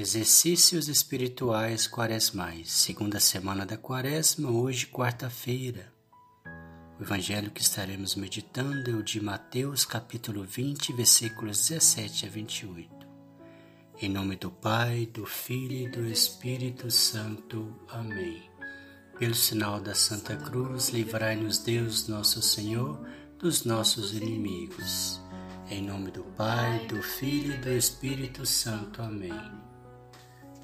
Exercícios espirituais quaresmais, segunda semana da quaresma, hoje quarta-feira. O evangelho que estaremos meditando é o de Mateus, capítulo 20, versículos 17 a 28. Em nome do Pai, do Filho e do Espírito Santo. Amém. Pelo sinal da Santa Cruz, livrai-nos Deus, nosso Senhor, dos nossos inimigos. Em nome do Pai, do Filho e do Espírito Santo. Amém.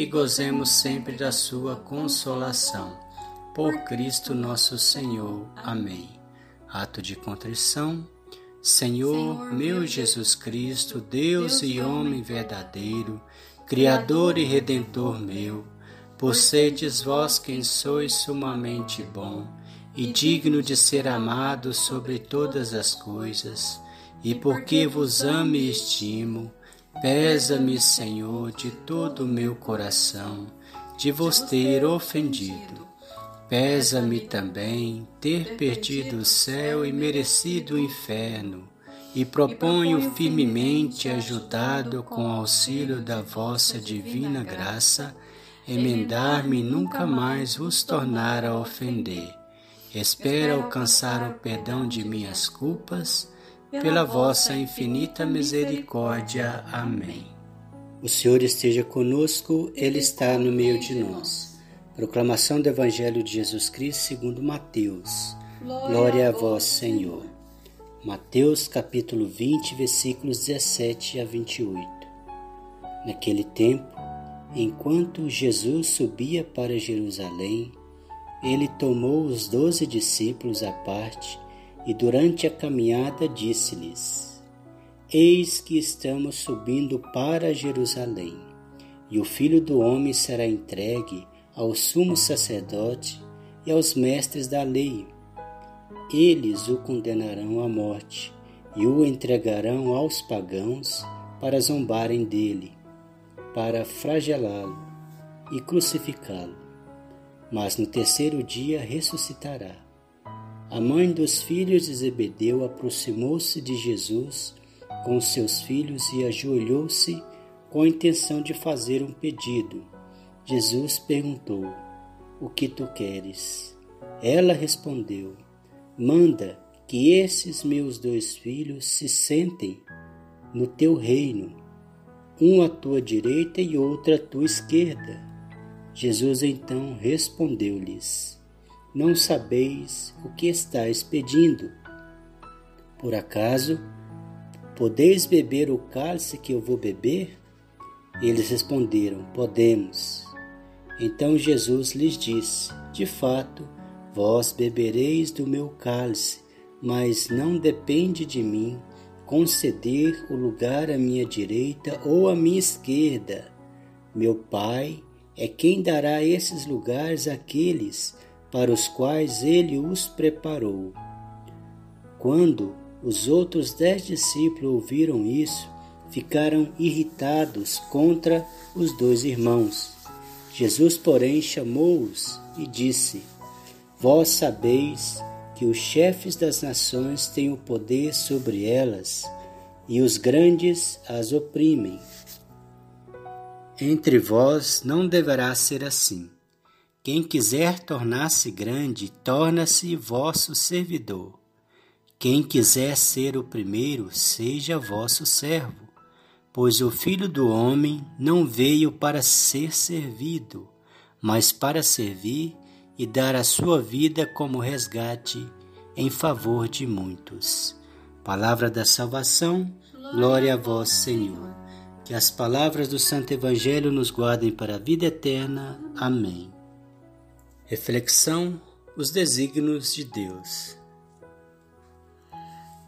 e gozemos sempre da sua consolação. Por Cristo nosso Senhor. Amém. Ato de contrição. Senhor, meu Jesus Cristo, Deus e homem verdadeiro, Criador e Redentor meu, por sedes vós quem sois sumamente bom e digno de ser amado sobre todas as coisas, e porque vos amo e estimo, Pesa-me, Senhor, de todo o meu coração, de vos ter ofendido. Pesa-me também ter perdido o céu e merecido o inferno, e proponho firmemente, ajudado com o auxílio da vossa divina graça, emendar-me e nunca mais vos tornar a ofender. Espero alcançar o perdão de minhas culpas pela vossa infinita misericórdia. Amém. O Senhor esteja conosco, Ele está no meio de nós. Proclamação do Evangelho de Jesus Cristo segundo Mateus. Glória a vós, Senhor. Mateus capítulo 20, versículos 17 a 28. Naquele tempo, enquanto Jesus subia para Jerusalém, ele tomou os doze discípulos à parte e durante a caminhada disse-lhes: Eis que estamos subindo para Jerusalém, e o filho do homem será entregue ao sumo sacerdote e aos mestres da lei. Eles o condenarão à morte e o entregarão aos pagãos para zombarem dele, para flagelá-lo e crucificá-lo. Mas no terceiro dia ressuscitará. A mãe dos filhos de Zebedeu aproximou-se de Jesus com seus filhos e ajoelhou-se com a intenção de fazer um pedido. Jesus perguntou: O que tu queres? Ela respondeu: Manda que esses meus dois filhos se sentem no teu reino, um à tua direita e outro à tua esquerda. Jesus então respondeu-lhes: não sabeis o que estáis pedindo. Por acaso podeis beber o cálice que eu vou beber? Eles responderam: Podemos. Então Jesus lhes disse: De fato, vós bebereis do meu cálice, mas não depende de mim conceder o lugar à minha direita ou à minha esquerda. Meu Pai é quem dará esses lugares àqueles para os quais ele os preparou. Quando os outros dez discípulos ouviram isso, ficaram irritados contra os dois irmãos. Jesus, porém, chamou-os e disse: Vós sabeis que os chefes das nações têm o poder sobre elas e os grandes as oprimem. Entre vós não deverá ser assim. Quem quiser tornar-se grande, torna-se vosso servidor. Quem quiser ser o primeiro, seja vosso servo. Pois o Filho do Homem não veio para ser servido, mas para servir e dar a sua vida como resgate em favor de muitos. Palavra da salvação, glória a vós, Senhor. Que as palavras do Santo Evangelho nos guardem para a vida eterna. Amém. Reflexão: os desígnios de Deus.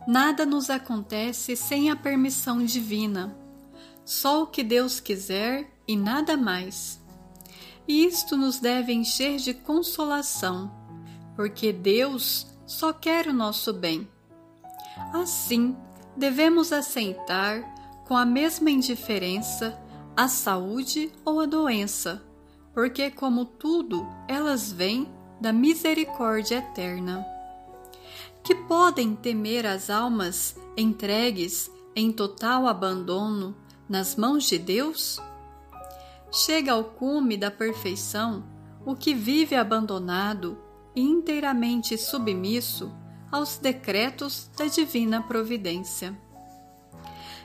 Nada nos acontece sem a permissão divina. Só o que Deus quiser e nada mais. E isto nos deve encher de consolação, porque Deus só quer o nosso bem. Assim, devemos aceitar com a mesma indiferença a saúde ou a doença, porque, como tudo, elas vêm da misericórdia eterna. Que podem temer as almas entregues em total abandono nas mãos de Deus? Chega ao cume da perfeição o que vive abandonado e inteiramente submisso aos decretos da divina providência.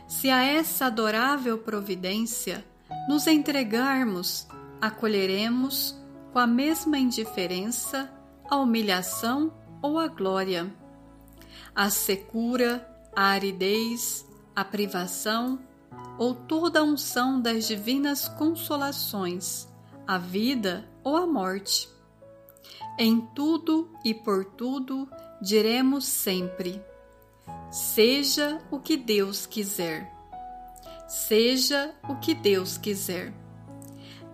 Se a essa adorável providência nos entregarmos, acolheremos com a mesma indiferença a humilhação ou a glória, a secura, a aridez, a privação ou toda a unção das divinas consolações, a vida ou a morte. Em tudo e por tudo diremos sempre: Seja o que Deus quiser. Seja o que Deus quiser.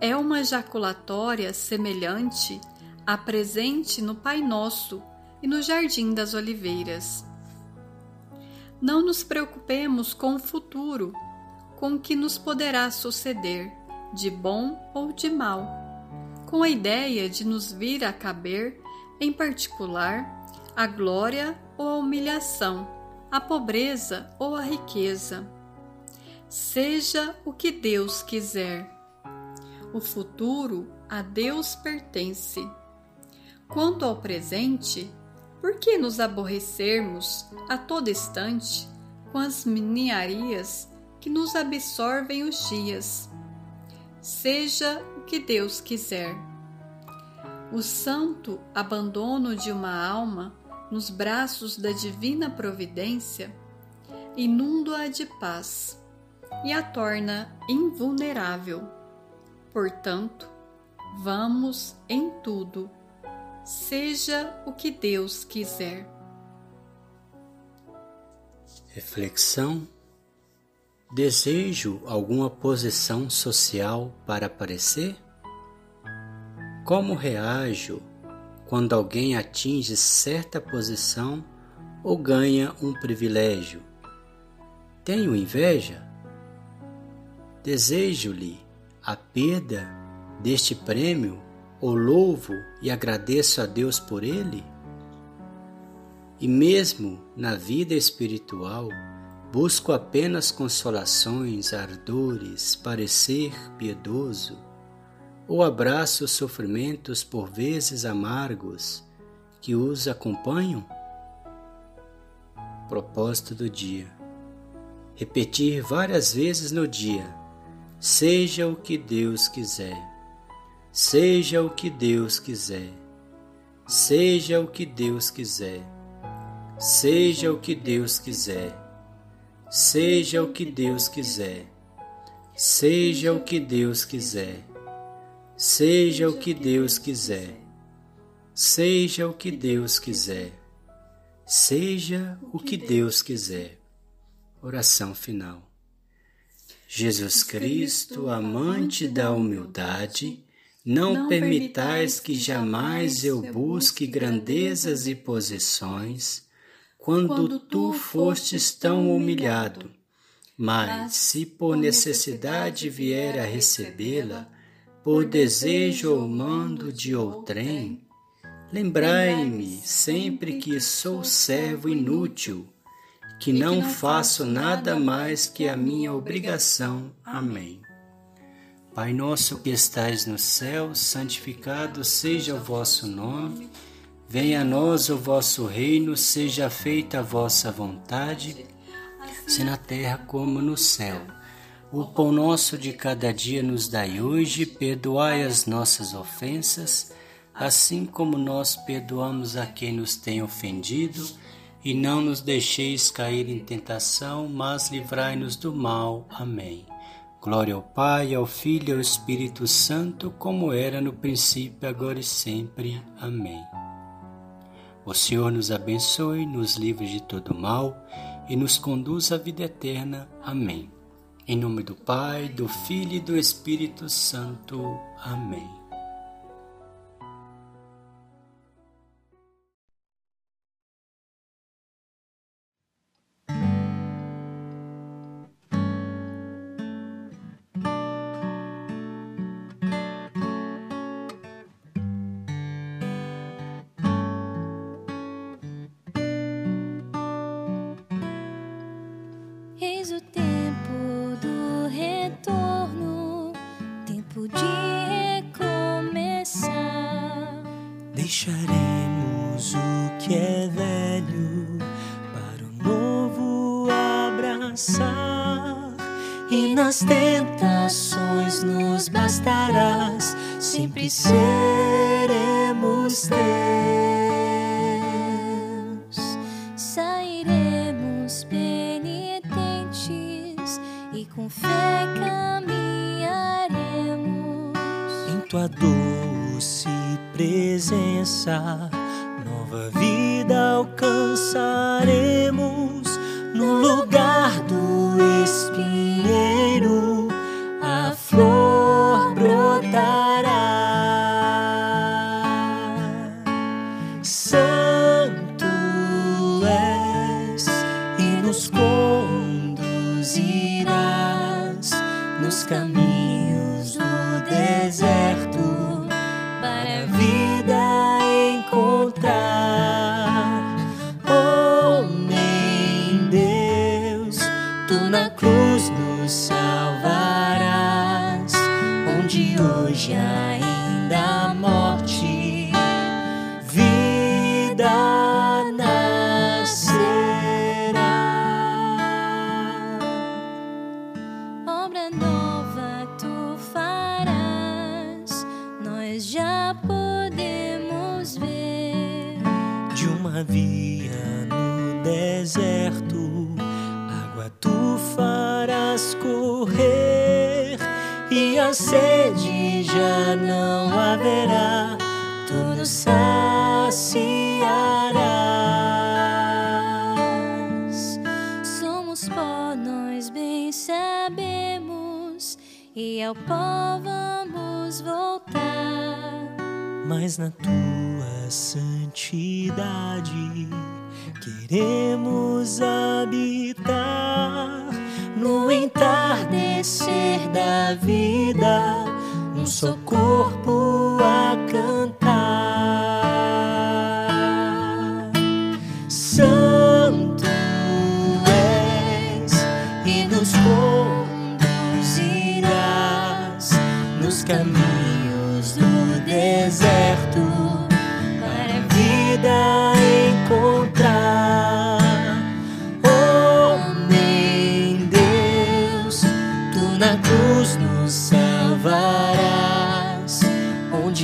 É uma ejaculatória semelhante à presente no Pai Nosso e no Jardim das Oliveiras. Não nos preocupemos com o futuro, com o que nos poderá suceder, de bom ou de mal, com a ideia de nos vir a caber, em particular, a glória ou a humilhação a pobreza ou a riqueza. Seja o que Deus quiser. O futuro a Deus pertence. Quanto ao presente, por que nos aborrecermos a todo instante com as ninharias que nos absorvem os dias? Seja o que Deus quiser. O santo abandono de uma alma nos braços da divina providência, inunda-a de paz e a torna invulnerável. Portanto, vamos em tudo, seja o que Deus quiser. Reflexão: Desejo alguma posição social para aparecer? Como reajo quando alguém atinge certa posição ou ganha um privilégio. Tenho inveja? Desejo-lhe a perda deste prêmio ou louvo e agradeço a Deus por ele? E mesmo na vida espiritual, busco apenas consolações, ardores, parecer piedoso ou abraça os sofrimentos por vezes amargos que os acompanham? Propósito do dia: repetir várias vezes no dia, seja o que Deus quiser, seja o que Deus quiser, seja o que Deus quiser, seja o que Deus quiser, seja o que Deus quiser, seja o que Deus quiser Seja o que Deus quiser. Seja o que Deus quiser. Seja o que Deus quiser. Oração final. Jesus Cristo, amante da humildade, não permitais que jamais eu busque grandezas e posições, quando tu fostes tão humilhado. Mas, se por necessidade vier a recebê-la, por desejo ou mando de outrem, lembrai-me sempre que sou servo inútil, que não faço nada mais que a minha obrigação. Amém. Pai nosso que estais no céu, santificado seja o vosso nome. Venha a nós o vosso reino, seja feita a vossa vontade, se na terra como no céu. O pão nosso de cada dia nos dai hoje, perdoai as nossas ofensas, assim como nós perdoamos a quem nos tem ofendido, e não nos deixeis cair em tentação, mas livrai-nos do mal. Amém. Glória ao Pai, ao Filho e ao Espírito Santo, como era no princípio, agora e sempre. Amém. O Senhor nos abençoe, nos livre de todo mal e nos conduz à vida eterna. Amém. Em nome do Pai, do Filho e do Espírito Santo. Amém. E nas tentações nos bastarás, sempre seremos teus. Sairemos penitentes e com fé caminharemos. Em tua doce presença, nova vida alcançaremos havia no deserto, água tu farás correr, e a sede já não haverá, tudo saciarás. Somos pó, nós bem sabemos, e ao pó vamos voltar. Mas na tua santidade. Queremos habitar no entardecer da vida, um só corpo a cantar.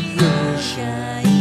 只剩下一。